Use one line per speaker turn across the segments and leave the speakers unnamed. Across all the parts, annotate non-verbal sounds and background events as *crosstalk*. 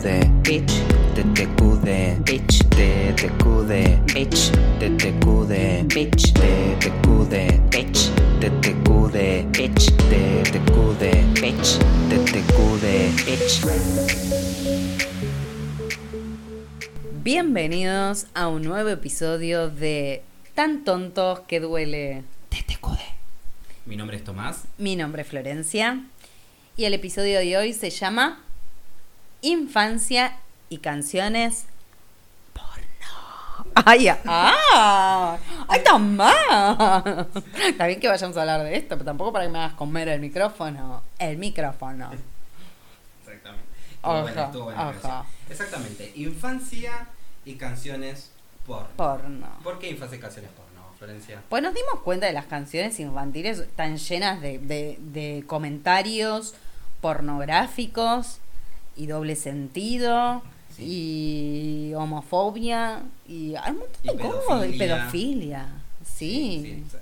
TTQD, bitch, TTQD, bitch, TTQD, bitch, TTQD, bitch, TTQD, bitch, TTQD, bitch, TTQD, bitch, TTQD, bitch.
Bienvenidos a un nuevo episodio de Tan tontos que duele.
TTQD.
Mi nombre es Tomás.
Mi nombre es Florencia. Y el episodio de hoy se llama Infancia y canciones porno. ¡Ay, ah! ¡Ay, Tomás! Está bien que vayamos a hablar de esto, pero tampoco para que me hagas comer el micrófono. El micrófono.
Exactamente. Buena, buena canción. Exactamente. Infancia y canciones porno.
Porno.
¿Por qué infancia y canciones porno, Florencia?
Pues nos dimos cuenta de las canciones infantiles están llenas de, de- de comentarios pornográficos y doble sentido y homofobia y hay un montón de cosas y
pedofilia.
Sí.
sí, sí.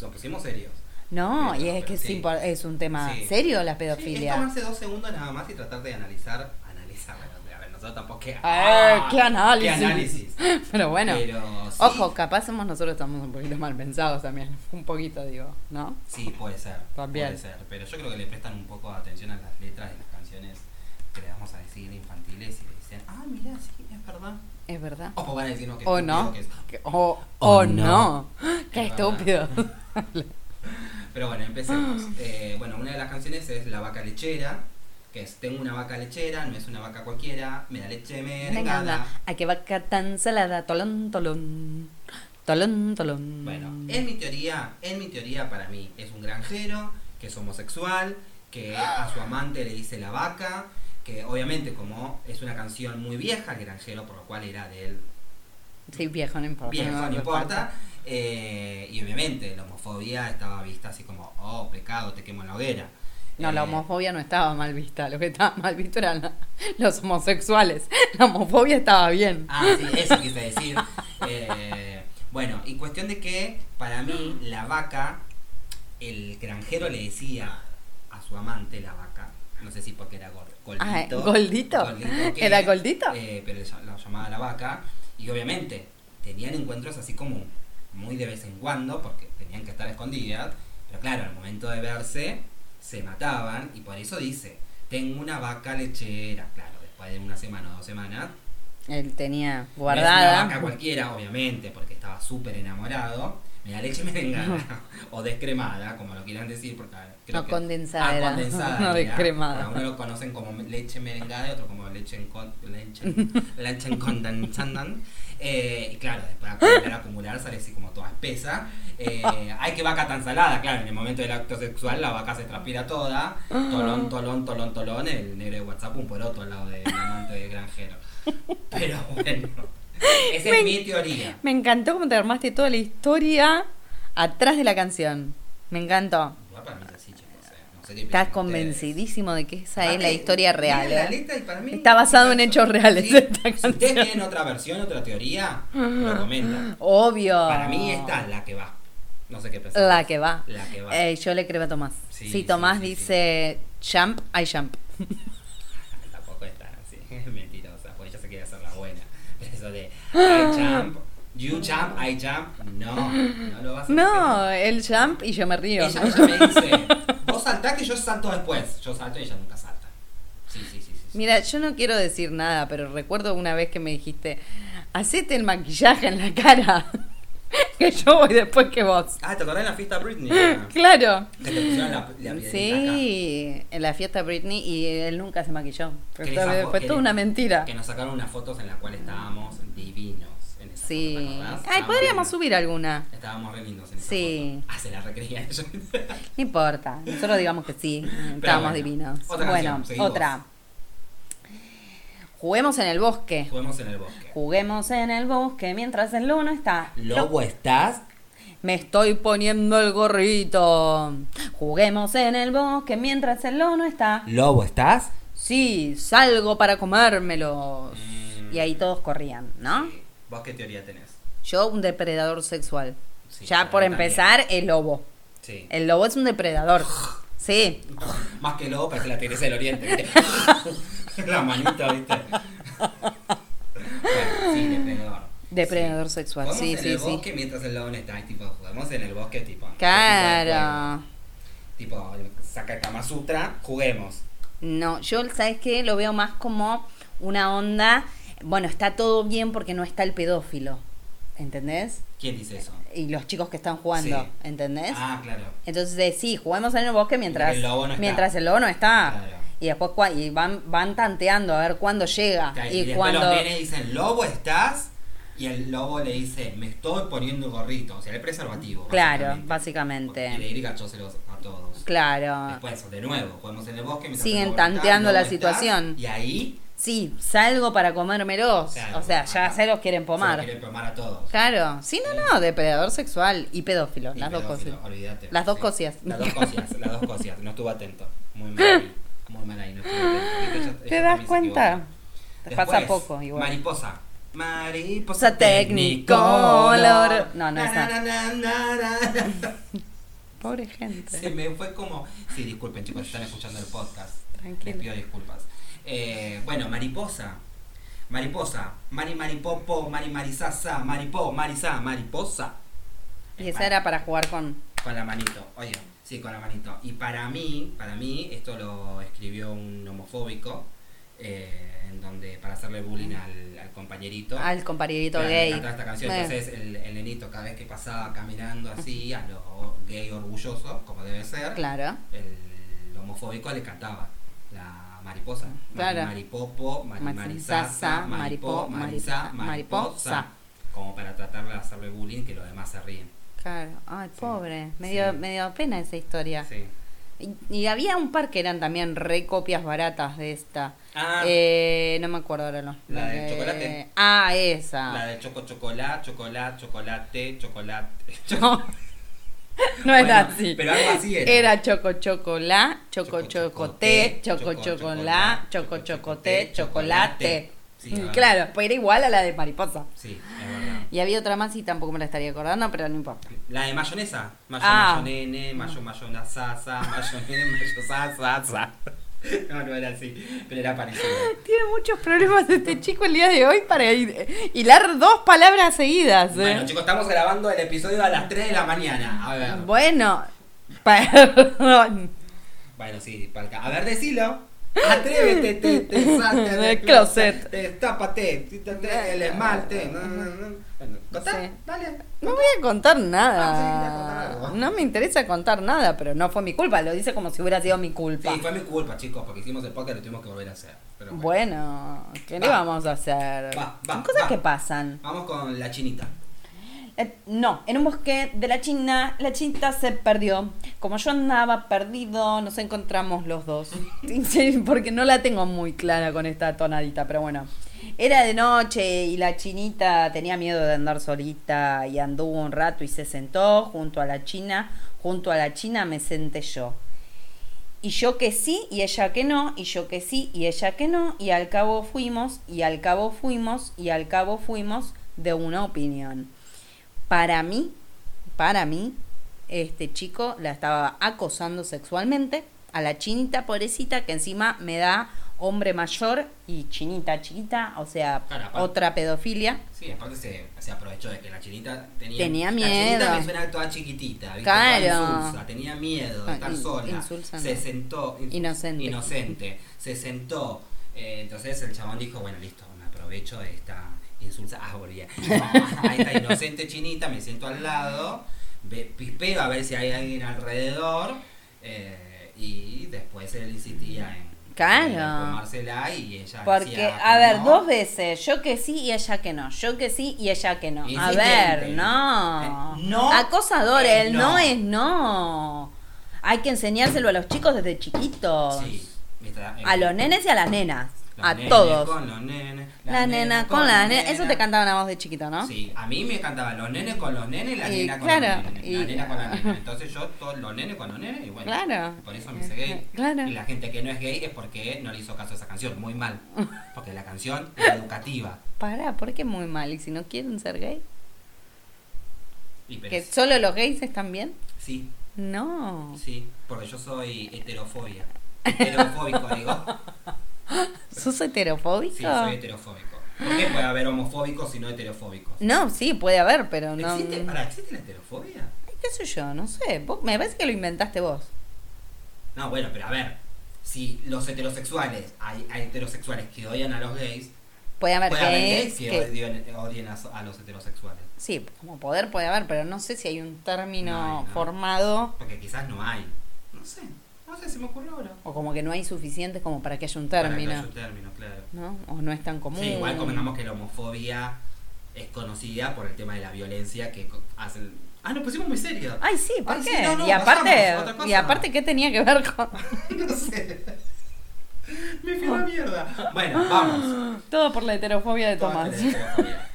Nos pusimos serios.
No,
Pero-
y es que
sí.
es un tema serio la pedofilia.
es tomarse dos segundos nada más y tratar de analizar. Analizar, bueno, a ver, nosotros tampoco que.
Ah, qué análisis.
¡Qué análisis! *laughs*
Pero bueno,
Pero
ojo, capaz somos nosotros estamos un poquito mal pensados también. *laughs* Un poquito, digo, ¿no?
Sí, puede ser.
También.
Puede ser. Pero yo creo que le prestan un poco de atención a las letras de las canciones que le vamos a decir infantiles y le dicen, ah, mira, sí, es verdad.
Es verdad.
O van a decirnos que
O no.
que es.
O,
O
o
no.
no. *gasps* Qué
Es
estúpido. *laughs*
Pero bueno, empecemos. *gasps* Eh, bueno, una de las canciones es La vaca lechera, que es Tengo una vaca lechera, no es una vaca cualquiera, me da leche
Me
merengada.
Ay, qué vaca tan salada. Tolón, tolón. Tolón, tolón.
Bueno, en mi teoría, en mi teoría para mí es un granjero que es homosexual, que a su amante le dice la vaca, que obviamente como es una canción muy vieja, el granjero, por lo cual era de él
Sí, viejo, no importa.
viejo, no importa. eh, y obviamente la homofobia estaba vista así como, oh, pecado, te quemo en la hoguera.
No, la
Eh,
homofobia no estaba mal vista. Lo que estaba mal visto eran la- los homosexuales. La homofobia estaba bien.
Ah, sí, eso quise decir. Eh, bueno, y cuestión de que para mí la vaca, el granjero le decía a su amante la vaca, no sé si porque era gor-
Ah,
goldito.
¿Goldito?
que,
¿Era Goldito?
eh, pero lo llamaba la vaca. Y obviamente tenían encuentros así como muy de vez en cuando, porque tenían que estar escondidas. Pero claro, al momento de verse, se mataban. Y por eso dice, tengo una vaca lechera. Claro, después de una semana o dos semanas,
Él tenía
no es una
guardada.
vaca cualquiera, obviamente, porque estaba súper enamorado. Me da leche merengada *laughs* o descremada, como lo quieran decir, porque creo
No,
que-
condensada
Ah, condensada. *laughs*
no descremada.
Uno lo conocen como leche merengada y otro como leche en con, leche, *laughs* leche en condensada. Eh, y claro, después de acumular, acumular sale así como toda espesa. Eh, ay, que vaca tan salada, claro, en el momento del acto sexual la vaca se transpira toda. Tolón, tolón, tolón, tolón, el negro de WhatsApp un poroto al lado del amante del granjero. Pero bueno, *laughs* esa
Me-
es mi teoría.
Me encantó cómo te armaste toda la historia atrás de la canción. Me encantó.
Igual para mí es así, chicos, eh, no sé qué
Estás
piensan
convencidísimo de que esa es la historia real.
la
¿eh?
letra y para mí-
Está basado en hechos reales
Sí,
esta
Si
canción.
ustedes tienen otra versión, otra teoría, lo comentan.
Obvio.
Para mí esta es la que va. No sé qué pensar.
La que va.
La que va.
Eh, yo le creo a Tomás.
Sí,
si
sí,
Tomás
sí, sí.
dice jump, I jump.
Tampoco es tan así. Es mentirosa, porque ella se quiere hacer la buena. Pero eso de I *gasps* jump, you jump, I jump. No, no lo vas a
No, el jump y yo me río.
Ella, ella me dice, *laughs* vos saltá que yo salto después. Yo salto y ella nunca salta. Sí, sí, sí. sí, sí.
Mira, yo no quiero decir nada, pero recuerdo una vez que me dijiste, hacete el maquillaje en la cara, que yo voy después que vos.
Ah, ¿te acordás de la fiesta Britney? *laughs*
Claro.
Que te pusieron la, la acá.
Sí, en la fiesta Britney y él nunca se maquilló. Fue, toda una mentira.
Que nos sacaron unas fotos en las cuales estábamos divinos. En
Sí.
foto.
Ay, podríamos subir alguna.
Estábamos re lindos en esa
Sí.
foto. Ah, se la recreía ella.
No importa, nosotros digamos que sí, estábamos
bueno,
divinos.
otra
bueno,
canción,
otra. Juguemos en el bosque.
Juguemos en el bosque.
Juguemos en el bosque mientras el luno está.
Lobo, ¿estás?
Me estoy poniendo el gorrito. Juguemos en el bosque mientras el lono está.
Lobo, ¿estás?
Sí, salgo para comérmelos.
Mm.
Y ahí todos corrían, ¿no?
Sí. ¿Vos qué teoría tenés?
Yo, un depredador sexual.
Sí,
ya por empezar, el lobo.
Sí.
El lobo es un depredador. *laughs* Sí.
Más que lobo, parece la Teresa del Oriente. *laughs* *laughs* La manita, ¿viste? bueno, sí, depredador.
Depredador
Sí.
sexual, sí,
en
sí,
el
sí.
bosque mientras el lobo no está. Tipo, jugamos en el bosque, tipo.
Claro.
Tipo, saca el Kama Sutra, juguemos.
No, yo, ¿sabes qué? Lo veo más como una onda. Bueno, está todo bien porque no está el pedófilo. ¿Entendés?
¿Quién dice eso?
Y los chicos que están jugando.
Sí.
¿Entendés?
Ah, claro.
Entonces, sí, juguemos en el bosque mientras
El lobo no está.
mientras el lobo no está.
Claro.
Y después y van, van tanteando a ver cuándo llega.
Claro,
y
y
cuando.
los nenes dicen, lobo, ¿estás? Y el lobo le dice, me estoy poniendo gorrito. O sea, el preservativo.
Claro,
básicamente. Y le gachóselos a todos.
Claro.
Después, de nuevo, jugamos en el bosque. mientras
Siguen tanteando la situación.
Y ahí
Sí, salgo para comérmelos.
Claro,
o sea, ya se los quieren pomar.
se lo quieren pomar a todos.
Claro. Sí, no, no, depredador sexual y pedófilo.
Y
las dos
pedófilo, olvídate.
Las dos
Sí.
cosias.
Las dos cosias, las dos cosias. No estuve atento. Muy *laughs* mal. Muy mal ahí, no estuve atento. Viste, ella-
¿Te das cuenta? Te pasa poco igual.
Mariposa. Mariposa
Posa Technicolor. No, no,
na. *laughs*
Pobre gente.
Se me fue como. Sí, disculpen, chicos, están escuchando el podcast.
Tranquilo.
Les pido disculpas. Eh, bueno, mariposa. Mariposa. Mari maripopo, mari marisasa, maripo, marisa, mariposa.
Y esa era para jugar con.
Con la manito, oye, sí, con la manito. Y para mí, para mí, esto lo escribió un homofóbico, eh, en donde, para hacerle bullying al, al compañerito.
Al compañerito
Claro,
gay.
esta canción, entonces el, el nenito cada vez que pasaba caminando así, a lo gay orgulloso, como debe ser,
Claro.
el homofóbico le cantaba la mariposa. Mari-
Claro.
Maripopo, mari-
Marisasa,
maripo, marisa,
mariposa.
mariposa. Como para tratar de hacerle bullying que los demás se ríen.
Claro. Ay,
Sí.
pobre. Me dio,
Sí.
me dio pena esa historia.
Sí.
Y, y había un par que eran también re copias baratas de esta.
Ah,
Eh, no me acuerdo ahora los
La del
nombres.
chocolate.
Ah, esa.
la de choco chocolate, chocolate, chocolate, chocolate. *laughs*
No, no
Bueno,
era así.
Pero algo así era.
Era choco chocolá, choco
Choco
chocoté, choco
choco
chocolá,
chocolá,
choco
choco
chocoté,
chocolate. Sí,
Mm, claro, pues era igual a la de mariposa.
Sí, es verdad.
Y había otra más y tampoco me la estaría acordando, pero no importa.
La de mayonesa. Mayo,
Ah.
mayonene, mayo, mayona, sasa, mayonene, mayo, sasa, sa. *laughs* No, no era así, pero era parecido.
Tiene muchos problemas este chico el día de hoy para hilar dos palabras seguidas. ¿eh?
Bueno, chicos, estamos grabando el episodio a las 3 de la mañana. A ver.
Bueno, *laughs* perdón.
Bueno, sí, palca. A ver, decilo. Atrévete, te, te *laughs* salte
Del closet.
Destápate, quítate el esmalte. No, no, no. Bueno, contá,
Sí.
dale.
No voy a contar
Ah, sí, a
nada.
contar algo.
No me interesa contar nada, pero no fue mi culpa. Lo dice como si hubiera sido mi culpa.
Sí, fue mi culpa, chicos, porque hicimos el podcast y lo tuvimos que volver a hacer. Pero bueno.
Bueno, ¿qué le
Va.
vamos a hacer?
Va,
Son
va,
cosas
va.
que pasan.
Vamos con la chinita.
Eh, no, en un bosque de la China, la chinita se perdió. Como yo andaba perdido, nos encontramos los dos. *laughs* Porque no la tengo muy clara con esta tonadita, pero bueno. Era de noche y la chinita tenía miedo de andar solita y anduvo un rato y se sentó junto a la china. Junto a la china me senté yo. Y yo que sí, y ella que no, y yo que sí, y ella que no, y al cabo fuimos, y al cabo fuimos, y al cabo fuimos de una opinión. Para mí, para mí, este chico la estaba acosando sexualmente a la chinita pobrecita que encima me da hombre mayor y chinita chiquita, o sea,
Claro, aparte-
otra pedofilia.
Sí, aparte se, se aprovechó de que la chinita tenía,
Tenía
La
miedo.
chinita me suena toda chiquitita, ¿viste?
Claro.
Insulsa, tenía miedo de
Ah,
estar
in-
sola.
insulsa
se
no.
sentó. in-
Inocente.
Inocente. Se sentó. Eh, entonces el chabón dijo, bueno, listo, me aprovecho de esta insulsa. Ah, volvía. No, a esta inocente chinita, me siento al lado, pispeo a ver si hay alguien alrededor. eh, y después él insistía en,
Claro.
en tomársela y ella
Porque,
decía
a
que
ver,
no.
dos veces, yo que sí y ella que no, yo que sí y ella que no. A ver, no.
Eh, no
Acosador, el
no.
no es no. Hay que enseñárselo a los chicos desde chiquitos.
Sí.
A los nenes y a las nenas.
Los
a
nenes
todos.
Con los nenes.
La nena con la nena. Eso te cantaban a vos de chiquito, ¿no?
Sí, a mí me cantaban los nenes con los nenes, la
Y
nena con
claro,
los nenes.
y-
La nena con la *laughs* nena. Entonces yo, todos los nenes con los nenes, y bueno.
Claro.
Por eso me hice gay. *laughs*
Claro.
Y la gente que no es gay es porque no le hizo caso a esa canción. Muy mal. *laughs* Porque la canción es educativa.
Pará, ¿por qué muy mal? ¿Y si no quieren ser gay?
Y
¿Que
es-
solo los gays están bien?
Sí,
No.
sí. Porque yo soy heterofobia. Heterofóbico, digo. *laughs*
¿Sos heterofóbico?
Sí, soy heterofóbico. ¿Por qué puede haber homofóbicos y no heterofóbicos?
No, sí, puede haber, pero no.
¿Existe, pará, ¿existe la heterofobia?
¿Qué sé yo? No sé. Vos- me parece que lo inventaste vos.
No, bueno, pero a ver, si los heterosexuales, hay, hay heterosexuales que odian a los gays,
Puede haber
puede haber
gays
gays que,
que-
odien, odien a, a los heterosexuales.
Sí, como poder puede haber, pero no sé si hay un término
No hay, ¿no?
formado
Porque quizás no hay. No sé, no sé si me ocurrió ahora.
o como que no hay suficientes como para que haya un
Para que
término,
haya un término, claro.
¿no? O no es tan común.
Sí, igual convengamos que la homofobia es conocida por el tema de la violencia que hacen. Ah, nos pusimos muy serios.
Ay, sí, ¿por
Ay, sí,
qué?
no, no,
y aparte, y aparte qué tenía que ver con *laughs*
no sé. *laughs* Me fui a la mierda. Bueno, vamos.
todo por la heterofobia de
Toda
Tomás.
la heterofobia.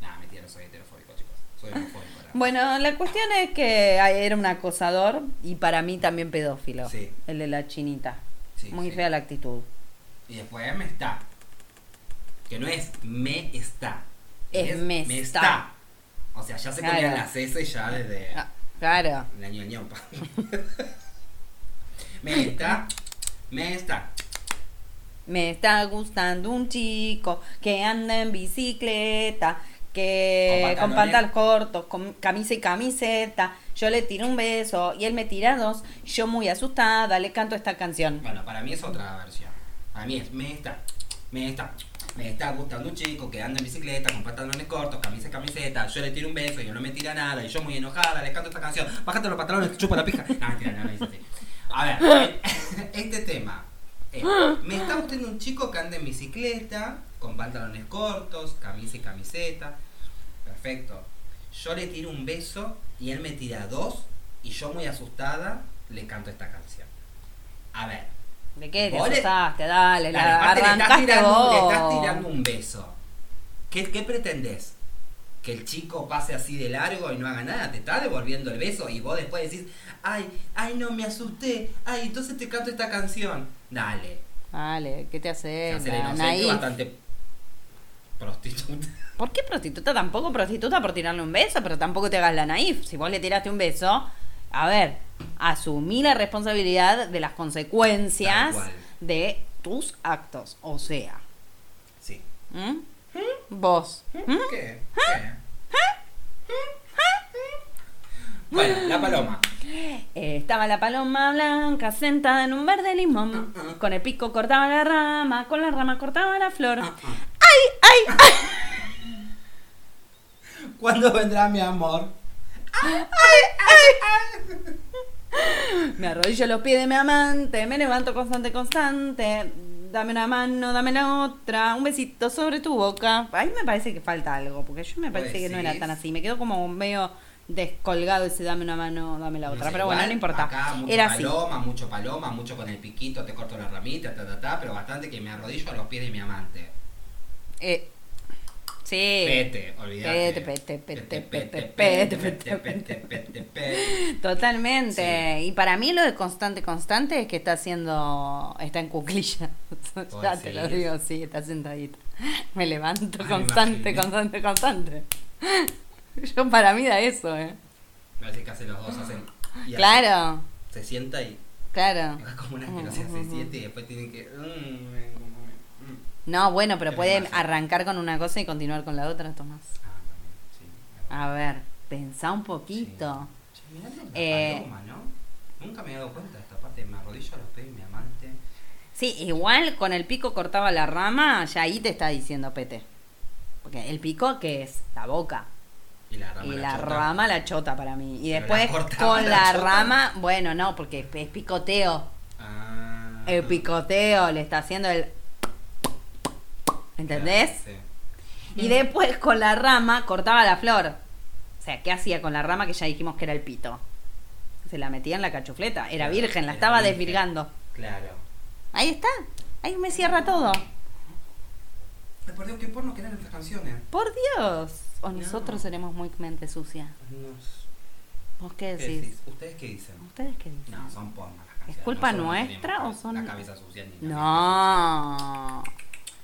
Nah, mentira, no soy heterofóbico, chicos. Soy homofóbico. ahora.
Bueno, la cuestión es que era un acosador y para mí también pedófilo.
Sí.
El de la chinita.
Sí,
Muy
sí.
fea la actitud.
Y después me está. Que no es me está.
Es me está.
O sea, ya se
Claro.
ponían las S ya desde
Ah, claro.
del ñaupa. *laughs* me está. Me está.
Me está gustando un chico que anda en bicicleta, que
Con pantalones.
cortos, con camisa y camiseta. Yo le tiro un beso y él me tira dos. Yo muy asustada le canto esta canción.
Bueno, para mí es otra versión. Para mí es me está. Me está. Me está gustando un chico que anda en bicicleta con pantalones cortos, camisa y camiseta. Yo le tiro un beso y él no me tira nada. Y yo muy enojada le canto esta canción. Bájate los pantalones, chupa la pija. No, mentira, no, no. A ver, *laughs* este tema. es, me está gustando un chico que anda en bicicleta, con pantalones cortos, camisa y camiseta. Perfecto. Yo le tiro un beso y él me tira dos. Y yo muy asustada le canto esta canción. A ver,
¿De qué te
le-
asustaste? Dale, la
aparte le estás,
arrancaste
tirando,
vos.
le estás tirando un beso. ¿Qué, ¿Qué pretendés? ¿Que el chico pase así de largo y no haga nada? ¿Te está devolviendo el beso? Y vos después decís, ay, ay, no, me asusté. Ay, entonces te canto esta canción. Dale.
Dale, ¿qué te hace?
inocente
naif?
bastante prostituta. *laughs*
¿Por qué prostituta? Tampoco prostituta por tirarle un beso, pero tampoco te hagas la naif. Si vos le tiraste un beso, a ver, asumí la responsabilidad de las consecuencias de tus actos. O sea,
Sí.
¿m? vos. ¿m?
¿Qué? ¿Qué? Bueno, la paloma.
Eh, estaba la paloma blanca sentada en un verde limón.
Ah, ah.
Con el pico cortaba la rama, con la rama cortaba la flor.
Ah, ah.
¡Ay, ay, ay!
¿Cuándo vendrá mi amor?
Me arrodillo a los pies de mi amante, me levanto constante, constante. Dame una mano, dame la otra, un besito sobre tu boca. Ahí me parece que falta algo, porque yo me parece que no era tan así. Me quedó como medio descolgado ese dame una mano, dame la
No
otra.
sé,
pero bueno, no importa.
Acá mucho
Era así.
paloma, mucho paloma, mucho con el piquito, te corto la ramita, ta, ta, ta, pero bastante que me arrodillo a los pies de mi amante.
Eh, sí.
Pete, olvídate.
Pete, pete, pete,
Pete,
pete,
pete,
pete. Totalmente. Y para mí lo de constante, constante es que está haciendo. Está en cuclilla.
¿Vos
ya te lo digo, sí, está sentadita. Me levanto constante, constante, constante. Yo para mí da eso, ¿eh?
Parece que hace los dos, hacen.
Claro,
Se sienta y.
claro.
Es como una asquerosidad, se siente y después tienen que.
No, bueno, pero
demasiado.
arrancar con una cosa y continuar con la otra, Tomás.
Ah, también, sí.
A ver, pensá un poquito.
Che, mirá la
Eh,
paloma, ¿no? Nunca me he dado cuenta de esta parte. Me arrodillo a los pies de mi amante.
Sí, igual con el pico cortaba la rama, ya ahí te está diciendo pete. Porque el pico, que es? La boca.
Y la rama.
y
la
la
chota.
rama la chota para mí. Y después
la
con
la
la
chota.
rama, bueno, no, porque es picoteo.
Ah.
El picoteo le está haciendo el. ¿Entendés?
Claro,
Y después con la rama cortaba la flor. O sea, ¿qué hacía con la rama que ya dijimos que era el pito? Se la metía en la cachufleta. Era
Claro,
virgen, la
era
estaba
virgen.
desvirgando.
sí. Claro.
Ahí está. Ahí me cierra todo.
Ay, por Dios, qué porno que eran estas canciones.
Por Dios. O
No.
nosotros seremos muy mente sucia.
No,
¿Vos qué
¿Qué
decís?
decís? ¿Ustedes qué dicen?
¿Ustedes qué dicen?
No, son porno las canciones.
culpa
Nosotros no
nuestra o son-
La cabeza sucia ni la
No.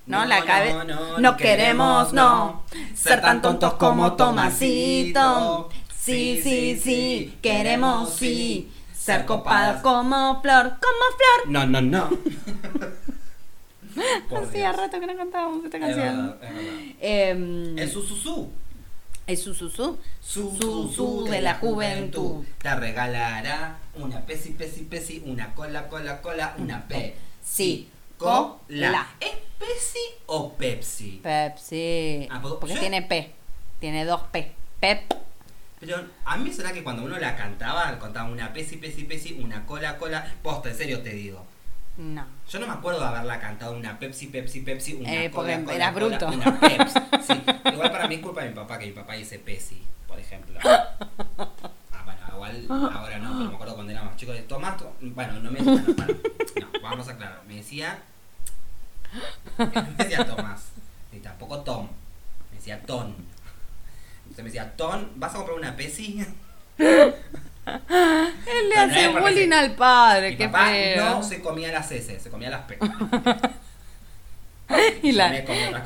No,
No,
la
no,
cabeza.
no,
No,
no
queremos, no. Ser tan tontos como Tomasito. Sí, sí, sí. Queremos, sí. Ser copadas como flor, como flor.
No, no, no. *laughs*
Hacía rato que no cantábamos esta
Es
canción.
es.
Em,
Sususú.
es su su su.
Su,
Su, su de la juventud.
Te regalará una pesi, pesi, pesi, una cola, cola, cola, una P.
Sí.
Cola.
Cola.
¿Es Pepsi o Pepsi?
Pepsi.
Ah, ¿puedo-
Porque tiene P. Tiene dos P. Pep.
Pero a mí me suena que cuando uno la cantaba, contaba una pesi, pesi, pesi, una cola, cola. Posta, en serio te digo.
No.
Yo no me acuerdo de haberla cantado una Pepsi, Pepsi, Pepsi, una
Eh,
cola,
porque
cola,
eras
cola,
bruto.
una Pepsi. *laughs* Sí. Igual para mí es culpa de mi papá, que mi papá dice Pepsi, por ejemplo. *laughs* Ah, bueno, igual ahora no, pero me acuerdo cuando era más chico de Tomás, to- bueno, no me bueno, no, vamos a aclarar, me decía me decía Tomás, ni tampoco Tom, me decía Ton. Entonces me decía, Ton, ¿vas a comprar una Pepsi? *laughs*
Él le
no
hace
porque
bullying
se-
al padre.
Mi
Qué
papá
feo.
no se comía las S, se comía las P. *laughs*
y la,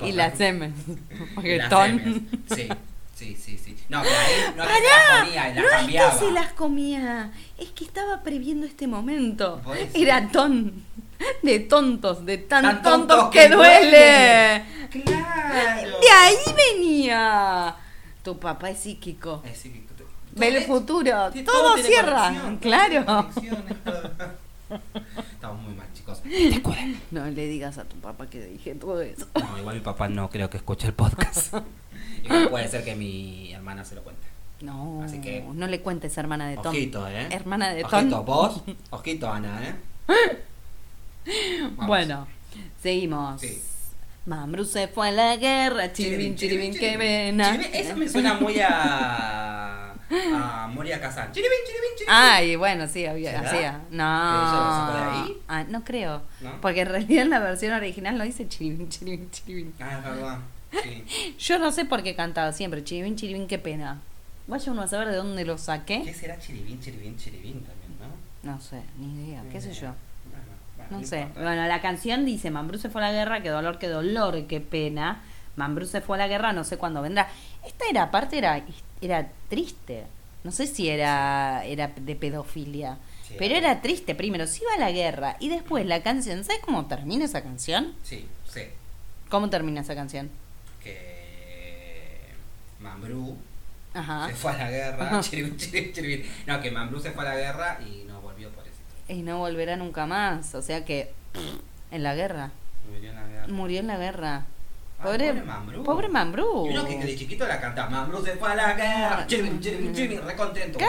y las M. *laughs* Porque
Las
ton.
M's. Sí, sí, sí, sí. No, pero ahí no se las comía, las
no
cambiaba.
es que se las comía, es que estaba previendo este momento. Era ton. *laughs* De tontos, de tan,
Tan
tontos,
tontos
que,
que
duele.
Claro.
De ahí venía. Tu papá es psíquico.
Sí, que-
Ve el
es-
futuro. Todo, cierra. claro. *laughs*
Estamos muy mal, chicos.
No le digas a tu papá que dije todo eso.
No, igual mi papá no creo que escuche el podcast. *laughs* Igual puede ser que mi hermana se lo cuente.
No,
Así que-
no le cuentes hermana de Tom.
Ojito, ¿eh?
Hermana de
Ojito,
Tom.
vos. Ojito, Ana, ¿eh? Vamos.
Bueno, seguimos.
Sí.
Mambrú se fue a la guerra, chiribín, chiribín, que vena.
Eso me suena muy a. a Moria Kazan. Chiribín, chiribín, chiribín.
Ay, bueno, sí, había, hacía.
¿Que ella lo sacó de
No.
ahí?
Ah, no creo.
¿No?
Porque en realidad en la versión original lo dice chiribín, chiribín, chiribín.
Ah, es verdad. Sí.
Yo no sé por qué cantaba siempre chiribín, chiribín, qué pena. Vaya uno a saber de dónde lo
¿Qué
saqué.
será chiribín, chiribín, chiribín también, no?
No sé, ni idea, qué sé yo. No sé. Bueno, la canción dice, Mambrú se fue a la guerra, qué dolor, qué dolor, qué pena. Mambrú se fue a la guerra, no sé cuándo vendrá. Esta era, aparte, era, era triste. No sé si era, era de pedofilia.
Sí,
pero
era.
era triste. Primero, se iba a la guerra y después la canción. ¿Sabes cómo termina esa canción?
Sí, sí.
¿Cómo termina esa canción?
Que. Mambrú
Ajá.
se fue a la guerra. *laughs* No, que Mambrú se fue a la guerra y no volvió por eso.
Y no volverá nunca más. O sea que. En la guerra.
Murió en la guerra.
Murió en la guerra.
Ah,
Pobre,
pobre Mambrú.
Pobre Mambrú.
Y uno que de chiquito la cantaba, Mambrú se fue a la guerra, chiribín, chiribín, chiribín, re contento. Que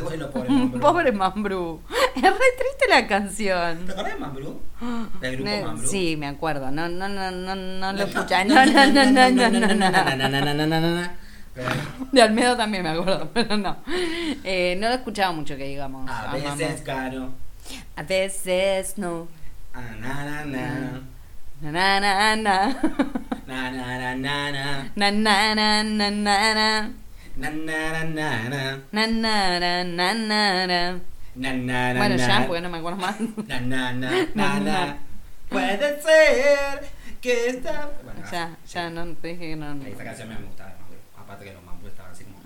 duelo, pobre Mambrú.
Pobre Mambrú. Es re triste la canción.
¿Te acordás de Mambrú? ¿Del grupo
Ne-
Mambrú?
Sí, me acuerdo. No, no, no, no, no lo. No, no, no, no, no, no, no.
Pero
De Almedo también me acuerdo, pero no. Eh, no lo escuchaba mucho que digamos.
A veces
Mambrú.
caro.
A veces no.
Ah, na, na, na.
Na, na, na, na.
Na, na, na, na, na.
Na, na, na, na, na, na.
Na, na, na, na, na.
Na, na, na, na, na, na.
Na, na, na,
Bueno, ya, porque no me acuerdo más.
Na, na, na,
Na,
na. Puede ser que esta. Bueno,
Ya, ya no te dije que no.
Esa canción me gustaba de Mambrú. Aparte que los Mambrú estaban así como.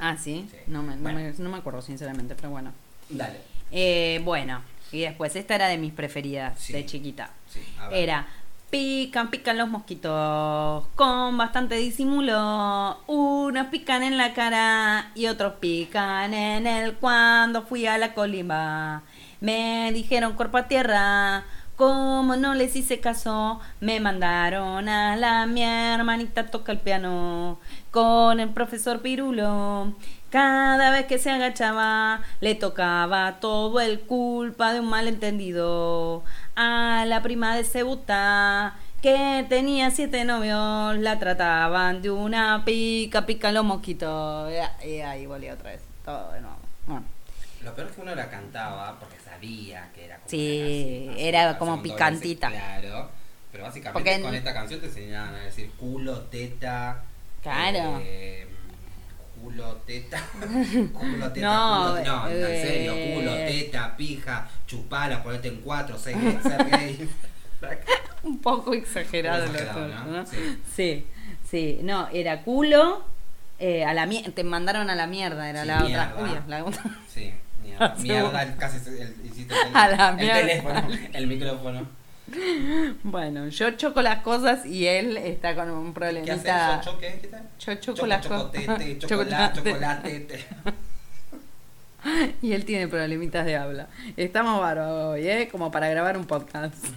Ah, sí.
Sí.
No, me, no,
Bueno.
me, no me acuerdo, sinceramente, pero bueno.
Dale.
Eh, bueno, y después, esta era de mis preferidas
Sí.
de chiquita.
Sí, a ver.
Era pican, pican los mosquitos con bastante disimulo. Unos pican en la cara y otros pican en el cuando fui a la colimba. Me dijeron cuerpo a tierra. Como no les hice caso, me mandaron a la mi hermanita toca el piano con el profesor Pirulo. Cada vez que se agachaba, le tocaba todo el culpa de un malentendido. A la prima de Cebuta, que tenía siete novios, la trataban de una pica, pica los mosquitos. Y- ahí volví otra vez, todo de nuevo. Bueno.
Lo peor es que uno la cantaba porque sabía que era como
Sí,
canción,
era como picantita.
Claro. Pero básicamente
Porque en-
con esta canción te enseñaban a decir culo, teta.
Claro.
eh, culo, teta. *laughs* culo, teta.
No,
culo, no, en
eh,
serio. Culo, teta, pija, chupala, ponete en cuatro, ser gay. *laughs*
Un poco exagerado,
Un poco
lo
exagerado,
tuyo,
¿no?
¿no?
Sí.
sí, sí. No, era culo. eh, a la te mandaron a la mierda, era
Sí,
la
mierda.
otra. Uy, la otra.
Sí, mierda. *laughs* Mierda, casi se- el, hiciste el,
A la
el
mierda.
teléfono, el micrófono.
Bueno, yo choco las cosas y él está con un
¿Qué haces?
problemita.
¿Yo choque?
Yo choco
Choco,
las cosas. *laughs*
chocolate, chocolate. te- *laughs*
Y él tiene problemitas de habla. Estamos bárbaros hoy, ¿eh? Como para grabar un podcast. *laughs*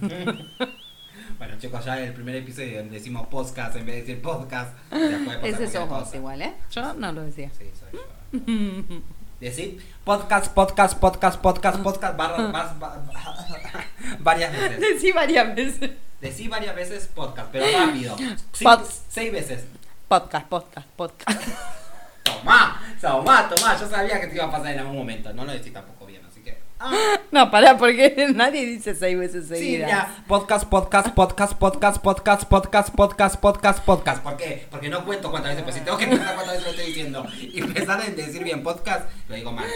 Bueno, chicos, ya en el primer episodio donde decimos podcast en vez de decir podcast.
Ese sos vos igual, ¿eh? Yo no lo decía.
Sí, soy yo. Decir podcast, podcast, podcast, podcast, podcast, barra- va- *laughs* varias veces.
Decí varias veces.
Decí varias veces podcast, pero rápido. Sí,
Pod-
seis veces.
Podcast, podcast, podcast.
Tomá, tomá, tomá. Yo sabía que te iba a pasar en algún momento. No lo decís tampoco bien. Ah,
No, pará, porque *laughs* nadie dice seis veces
sí,
seguidas.
ya. Podcast, podcast, podcast, podcast, podcast, podcast, podcast, podcast, podcast. ¿Por qué? Porque no cuento cuántas veces, pues si tengo que pensar cuántas veces lo estoy diciendo y empezar a decir bien podcast, lo digo mal.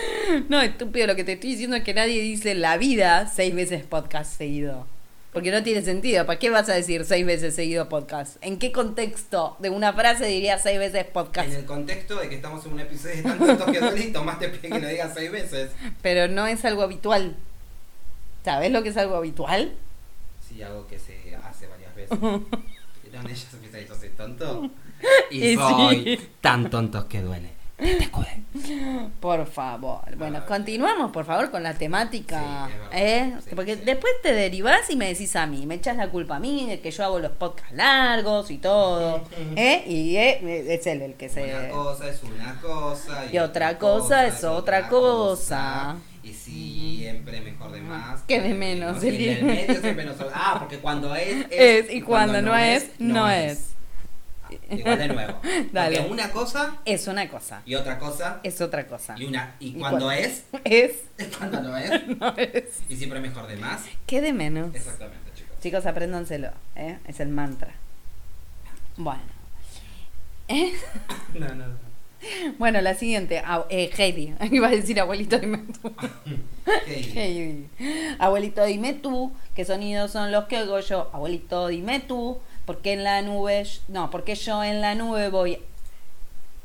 No, estúpido, lo que te estoy diciendo es que nadie dice la vida seis veces podcast seguido. Porque no tiene sentido. ¿Para qué vas a decir seis veces seguido podcast? ¿En qué contexto de una frase dirías seis veces podcast?
En el contexto de que estamos en un episodio de tantos tontos que duele, Tomás te pide que lo digas seis veces.
Pero no es algo habitual. ¿Sabes lo que es algo habitual?
Sí, algo que se hace varias veces. *laughs* ¿Vieron? Ella se empieza a decir, yo soy tonto. *laughs* Y,
Y
soy
sí.
tan tontos que duele.
Por favor. Bueno,
Ah,
continuamos, por favor, con la temática.
Sí, es.
¿eh?
Sí,
Porque
sí.
después te derivás y me decís a mí, me echas la culpa a mí de que yo hago los podcasts largos y todo. *laughs* ¿eh? Y eh, es él el que se...
Una cosa es una cosa
Y otra cosa es otra cosa.
Y siempre mejor de más.
Que de menos,
Y
el
medio siempre nos *laughs* Ah, porque cuando es,
Es, y cuando no es, no es.
Ah, Igual de nuevo. *laughs*
Dale.
Porque una cosa
Es una cosa.
y otra cosa
Es otra cosa.
y una y
Y
cuando es *laughs* *laughs*
Es.
cuando no es
No es.
y siempre mejor de más.
¿Qué de menos?
Exactamente, chicos.
Chicos, apréndanselo. ¿eh? Es el mantra. Bueno. ¿Eh?
No, no, no.
Bueno, la siguiente. Ah, eh, Heidi. Iba a decir abuelito, dime tú.
Heidi.
Heidi. Abuelito, dime tú. ¿Qué sonidos son los que oigo yo? Abuelito, dime tú. ¿Por qué en la nube? No, porque yo en la nube voy.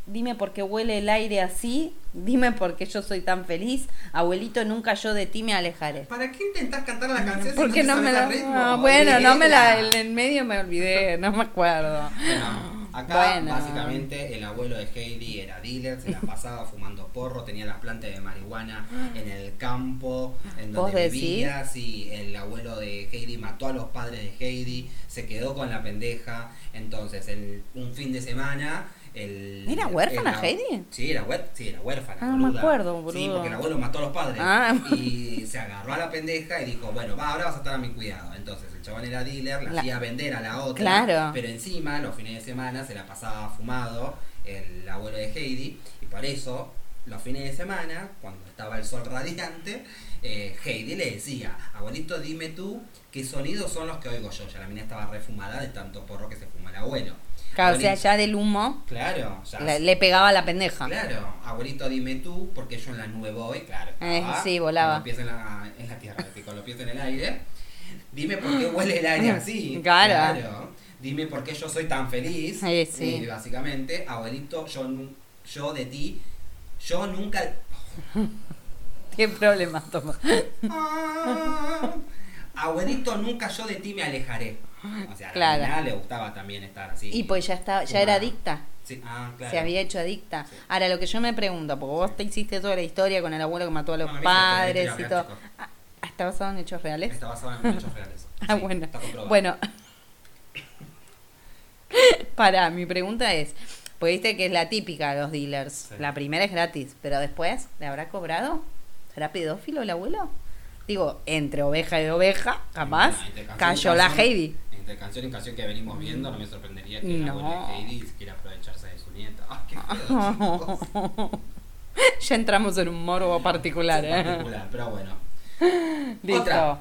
Dime por qué huele el aire así. Dime por qué yo soy tan feliz. Abuelito, nunca yo de ti me alejaré.
¿Para qué intentás cantar la canción si
Porque
no,
no me la.
ritmo?
Ah, bueno, no me la. En medio me olvidé, no me acuerdo.
Bueno, acá
Bueno.
básicamente el abuelo de Heidi era dealer, se la *laughs* pasaba fumando porro, tenía las plantas de marihuana en el campo, en
¿Vos
donde vivía, sí, el abuelo de Heidi mató a los padres de Heidi, se quedó con la pendeja, entonces el, un fin de semana... El,
¿Era huérfana
el-
Heidi?
Sí, era, huer- sí, era huérfana.
Ah, no me
boluda.
acuerdo,
Sí,
boludo.
porque el abuelo mató a los padres.
Ah.
Y se agarró a la pendeja y dijo, bueno, va, ahora vas a estar a mi cuidado. Entonces el chabón era dealer, la,
La-
hacía vender a la otra.
Claro.
Pero encima, los fines de semana, se la pasaba fumado el abuelo de Heidi. Y por eso, los fines de semana, cuando estaba el sol radiante, eh, Heidi le decía, abuelito, dime tú qué sonidos son los que oigo yo. Ya la mina estaba refumada de tanto porro que se fuma el abuelo.
Claro, o sea, ya del humo
Claro, ya
le, le pegaba a la pendeja.
Claro, abuelito, dime tú, porque yo en la nube voy, claro.
Eh, sí, volaba.
Con los pies en la, en la tierra, con los pies en el aire. Dime por qué huele el aire así. *laughs*
Claro.
Dime por qué yo soy tan feliz.
Eh, sí.
Y básicamente, abuelito, yo, yo de ti, yo nunca... *laughs*
¿Qué problema toma? *laughs*
Ah, abuelito, nunca yo de ti me alejaré. *laughs* O sea, a
Claro.
la nena le gustaba también estar así.
Y pues ya estaba, ya era adicta.
Sí, ah, claro.
Se había hecho adicta.
Sí.
Ahora, lo que yo me pregunto, porque vos te hiciste toda la historia con el abuelo que mató a los padres y todo. Ah, ¿Está basado en hechos reales?
Está basado en hechos reales. *laughs*
Ah,
Sí,
bueno.
está.
Bueno. *laughs* Para, mi pregunta es, pues viste que es la típica de los dealers. La primera es gratis, pero después, ¿le habrá cobrado? ¿Será pedófilo el abuelo? Digo, entre oveja y oveja,
canción y
cayó la Heidi.
Entre canción y canción que venimos viendo, no me sorprendería que
No.
la abuela de Heidi quiera aprovecharse de su nieta. ¡Ah, qué *laughs* chicos!
ya entramos en un morbo particular, ¿eh?
Particular, pero bueno.
Listo.
Otra.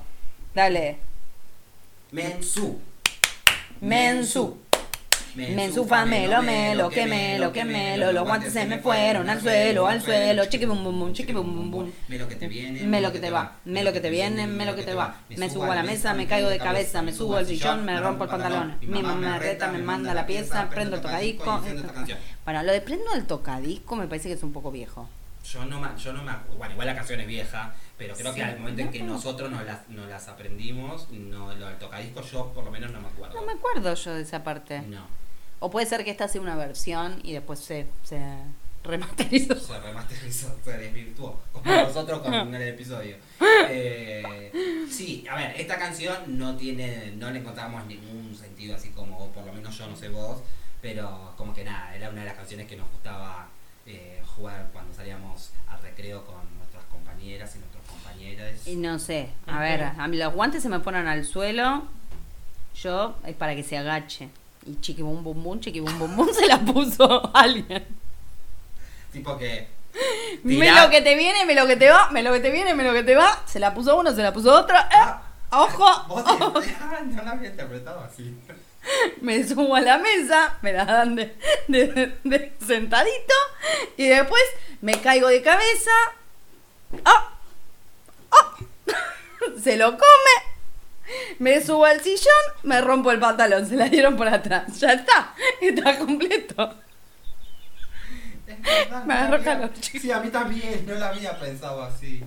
Dale.
Mensu.
Mensu. Mensufa, melo, melo, que melo, que melo, los guantes se me fueron al suelo, al suelo, chiqui bum bum bum, chiqui bum bum bum.
Melo que te viene,
Me lo que te va, me lo que te viene, me lo que te va. Me subo a la mesa, me caigo de cabeza, me subo al sillón, me rompo el pantalón. Mi mamá me reta, me manda la pieza, prendo el tocadisco. Bueno, lo de prendo el tocadisco me parece que es un poco viejo.
Yo no, ma- yo no me acuerdo. Bueno, igual la canción es vieja, pero creo
Sí.
que al momento en que nosotros nos las, nos las aprendimos, no, lo del tocadisco yo por lo menos no me acuerdo.
No me acuerdo yo de esa parte.
No,
O puede ser que esta sea una versión y después se, se remasterizó.
se remasterizó, se desvirtuó, como nosotros con el episodio. Eh, sí, a ver, esta canción no tiene, no le encontramos ningún sentido así como, o por lo menos yo no sé vos, pero como que nada, era una de las canciones que nos gustaba eh, jugar cuando salíamos al recreo con nuestras compañeras y nuestros compañeros.
Y no sé, a ver, a mí los guantes se me ponen al suelo, yo es para que se agache. Y chiqui bum bum bum, chiqui bum bum bum se la puso *laughs* alguien.
Tipo que...
Me lo que te viene, me lo que te va, me lo que te viene, me lo que te va. Se la puso uno, se la puso otro. ¡Eh!
Ah,
¡Ojo! *laughs*
Vos te- *laughs* no la había interpretado así.
Me subo a la mesa, me la dan de, de- de sentadito y después me caigo de cabeza. ¡Ah! ¡Ah! Se lo come. Me subo al sillón, me rompo el pantalón, se la dieron por atrás. Ya está, está completo.
Es verdad,
Me agarró calor,
Sí, a mí también, no la había pensado así.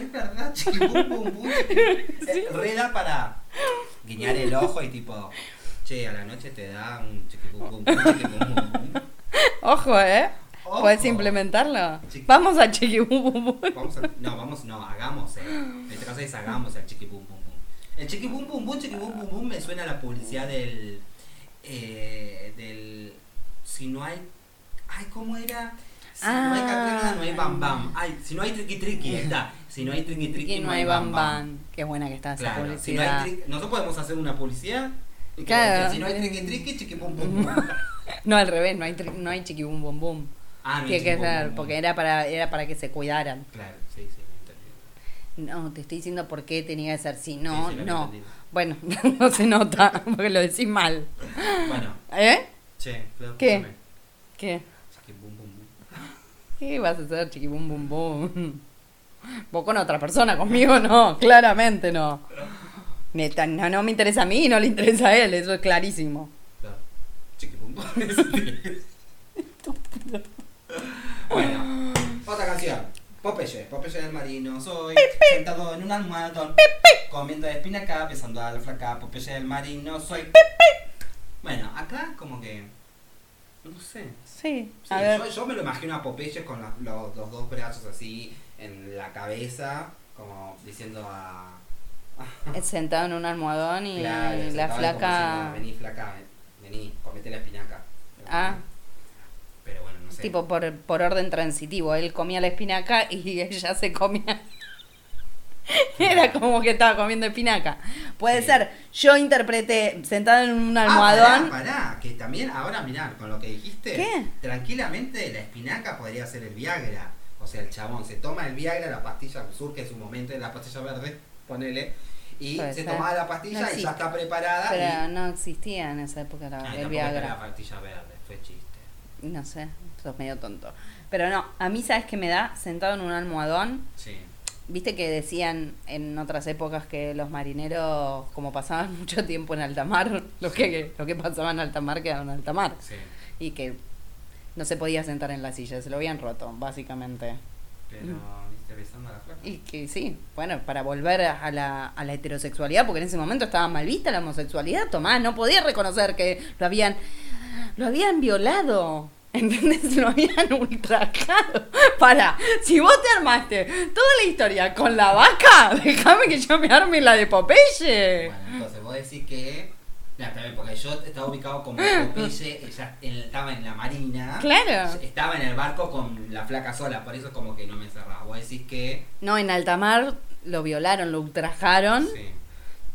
Es verdad, *laughs* chiqui bum bum. Eh, Re da para guiñar el ojo y tipo, che, a la noche te da un chiqui bum.
Ojo, ¿eh?
Ojo.
¿Puedes implementarlo?
Chiqui-
Vamos a Chiqui.
Vamos a, no, vamos, no, hagamos, eh. En este caso es hagamos el chiqui bum bum bum. El chiqui bum bum bum, chiqui bum bum bum me suena a la publicidad del. Eh, del. Si no hay. Ay, ¿cómo era? Si no hay
Ah.
Catrina, no hay bam bam. Ay, si no hay triqui triqui, está. Si no hay triqui triqui,
Y no hay bam bam. Qué buena que está esa
Claro, si no
publicidad.
nosotros podemos hacer una publicidad. y
Claro.
que si no hay triqui triqui, chiqui bum bum.
No, al revés, no hay, tri- no hay Chiqui Bum Bum Bum.
Ah, no
Tiene que ser, porque era para, era para que se cuidaran.
Claro, sí, sí.
No, te estoy diciendo por qué tenía que ser sí. No,
Sí, sí, lo
no. Bueno, *laughs* no se nota, porque lo decís mal.
Bueno,
¿Eh?
che, Flor,
¿Qué? ¿Qué?
Bum bum bum.
¿Qué vas a hacer, Chiqui Bum Bum Bum? Vos con otra persona, conmigo no, claramente no. Neta, no, no me interesa a mí, no le interesa a él, eso es clarísimo.
Claro. Chiqui pum pum. *laughs* *laughs* bueno, otra canción. Popeye, Popeye del marino, soy sentado en un almohadón, comiendo espinaca, besando a la flaca, Popeye del marino, soy. Bueno, acá como que, no sé.
Sí,
Sí,
a ver.
yo, yo me lo imagino a Popeye con la- los, los dos brazos así en la cabeza, como diciendo a...
Sentado en un almohadón y
Claro,
la flaca.
diciendo, vení flaca, vení, comete la espinaca.
Ah.
Pero bueno,
Tipo por, por orden transitivo. Él comía la espinaca y *laughs* ella se comía. Era como que estaba comiendo espinaca. Puede
Sí.
ser. Yo interpreté sentado en un
Ah,
almohadón.
pará, pará, que también ahora mirá, con lo que dijiste,
¿Qué?
tranquilamente la espinaca podría ser el Viagra. O sea, el chabón se toma el Viagra, la pastilla surge en su momento de la pastilla verde, ponele, y
Puede
se
ser.
tomaba la
No
pastilla y ya está preparada.
Pero
y...
no existía en esa época la,
Ay,
el Viagra.
la pastilla verde, fue chiste.
No sé, sos medio tonto. Pero no, a mí, ¿sabes qué me da? Sentado en un almohadón.
Sí.
Viste que decían en otras épocas que los marineros, como pasaban *laughs* mucho tiempo en alta mar, lo que, lo que pasaba en alta mar quedaba en alta mar.
Sí,
Y que no se podía sentar en la silla, se lo habían roto, básicamente.
pero
Mm.
viste besando a la flaca.
Y que sí, bueno, para volver a la, a la heterosexualidad, porque en ese momento estaba mal vista la homosexualidad, Tomás no podía reconocer que lo habían, lo habían violado. ¿Entendés? *laughs* Lo habían ultrajado. Para, si vos te armaste toda la historia con la vaca, *laughs* déjame que yo me arme la de Popeye.
Bueno, entonces vos decís que. Mira, bien, porque yo estaba ubicado como Popeye, ella estaba en la marina.
Claro.
Estaba en el barco con la flaca sola, por eso como que no me cerraba. Vos decís que.
No, en alta mar lo violaron, lo ultrajaron.
Sí.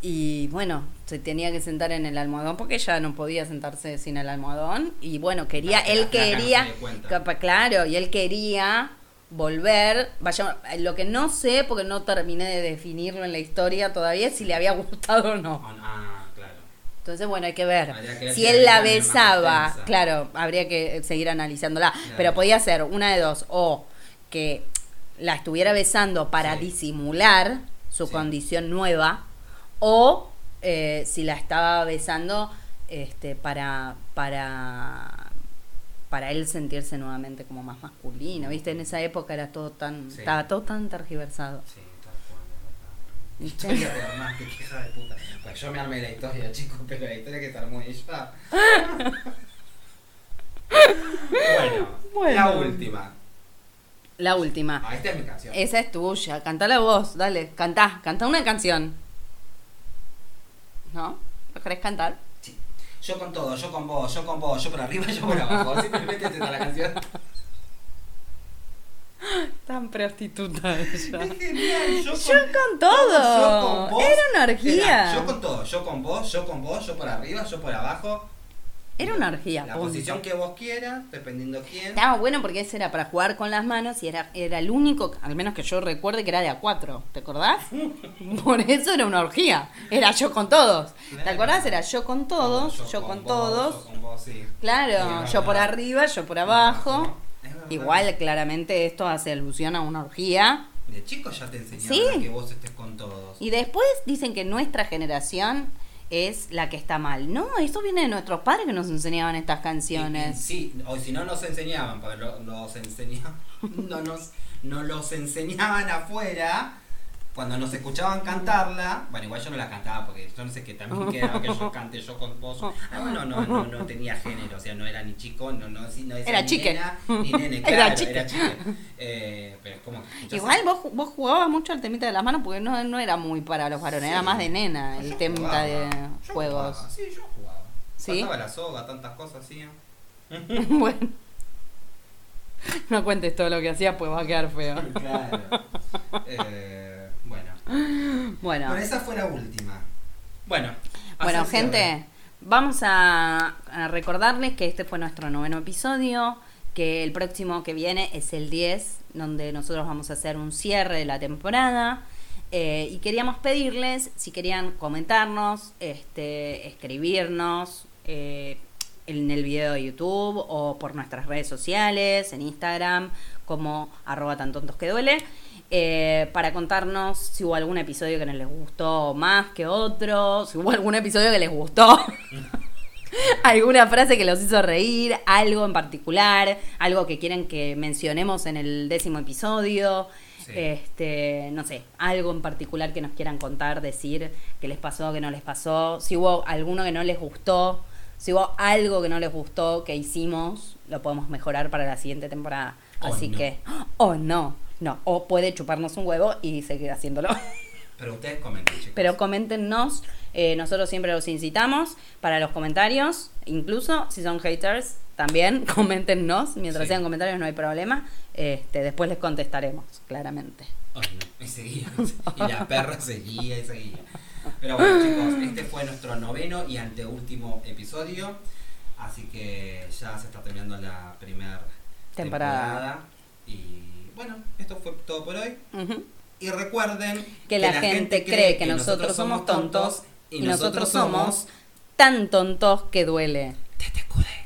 Y bueno, se tenía que sentar en el almohadón porque ella no podía sentarse sin el almohadón. Y bueno, quería, él quería, capa- claro, y él quería volver. Vaya, lo que no sé, porque no terminé de definirlo en la historia todavía, si le había *laughs* gustado o no.
Ah, ah, claro.
Entonces, bueno, hay que ver.
Que
Si él la besaba, claro, habría que seguir analizándola.
Claro.
Pero podía ser una de dos, o que la estuviera besando para
Sí.
disimular su
Sí.
condición nueva, o eh, si la estaba besando este, para, para para él sentirse nuevamente como más masculino, ¿viste? En esa época era todo tan,
Sí.
estaba todo tan tergiversado.
Sí, tal cual.
¿Viste?
verdad. Historia de qué hija de puta. Pues yo me armé la historia, chicos, pero la historia que se armó ella. bueno,
Bueno.
la última.
La última.
Ah, esta es mi canción.
Esa es tuya, canta la voz, dale, cantá, cantá una canción. ¿No? ¿Lo querés cantar?
Sí. Yo con todo, yo con vos, yo con vos, yo por arriba, yo por abajo. *laughs* Simplemente esta es la canción.
Tan prostituta ella.
Es genial, yo con,
Yo con todo.
yo con vos.
Era una orgía.
Era yo con todo, yo con vos, yo con vos, yo por arriba, yo por abajo.
Era una orgía.
La
punto.
posición que vos quieras, dependiendo quién.
Estaba bueno porque ese era para jugar con las manos y era, era el único, al menos que yo recuerde, que era de a cuatro. ¿Te acordás? *laughs* Por eso era una orgía. Era yo con todos. ¿Te acordás? Era yo con todos, yo, con,
vos,
todos.
Yo con vos, sí.
Claro,
Sí,
yo por arriba, yo por abajo. Igual, claramente, esto hace alusión a una orgía.
De chico ya te
Sí.
a que vos estés con todos.
Y después dicen que nuestra generación es la que está mal. No, eso viene de nuestros padres que nos enseñaban estas canciones.
sí, o si no nos enseñaban, porque lo- los enseñaban, *laughs* no nos, no los enseñaban afuera, cuando nos escuchaban cantarla, bueno, igual yo no la cantaba porque yo no sé qué también quedaba que yo cante yo con vos. *laughs* Ah, bueno, no, no, no tenía género, o sea, no era ni chico, no, no, sí, no
Era
ni
chique.
ni nene, *laughs*
Era
claro,
chique.
era chique. Eh, pero como que
Igual vos, vos jugabas mucho al temita de las manos porque no, no era muy para los varones, era
Sí.
más de nena
No,
el temita de juegos.
Sí, yo jugaba.
¿Sí?
La soga, tantas cosas así. *laughs*
bueno. No cuentes todo lo que hacías, pues va a quedar feo.
Claro. Eh, *laughs* bueno.
Bueno,
esa fue la última. Bueno.
bueno
cierre.
gente, vamos a, a recordarles que este fue nuestro noveno episodio, que el próximo que viene es el 10, donde nosotros vamos a hacer un cierre de la temporada. Eh, y queríamos pedirles si querían comentarnos, este, escribirnos eh, en el video de YouTube o por nuestras redes sociales, en Instagram, como arroba tan tontos que duele, eh, para contarnos si hubo algún episodio que no les gustó más que otro, si hubo algún episodio que les gustó. *laughs* alguna frase que los hizo reír, algo en particular, algo que quieren que mencionemos en el décimo episodio.
Sí.
Este, no sé, algo en particular que nos quieran contar, decir qué les pasó, qué no les pasó, si hubo alguno que no les gustó, si hubo algo que no les gustó que hicimos, lo podemos mejorar para la siguiente temporada.
O
Así
no.
que, *gasps* o no, no, o puede chuparnos un huevo y seguir haciéndolo. *laughs*
Pero ustedes comenten, chicos.
Pero coméntenos, eh, nosotros siempre los incitamos para los comentarios, incluso si son haters, también *laughs* coméntenos, mientras
Sí.
sean comentarios no hay problema, este, después les contestaremos, claramente.
Ay, no, y seguía. *laughs* Y la perra seguía y seguía. Pero bueno, chicos, este fue nuestro noveno y anteúltimo episodio. Así que ya se está terminando la primera
Temporada.
temporada. Y bueno, esto fue todo por hoy. Y recuerden
Que la, gente cree que nosotros somos tontos y nosotros somos tan tontos que duele.
TTQD.